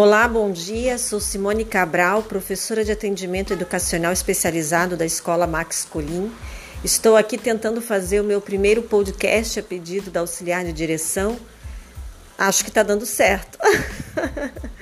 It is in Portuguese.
Olá, bom dia. Sou Simone Cabral, professora de atendimento educacional especializado da Escola Max Colim. Estou aqui tentando fazer o meu primeiro podcast a pedido da auxiliar de direção. Acho que está dando certo.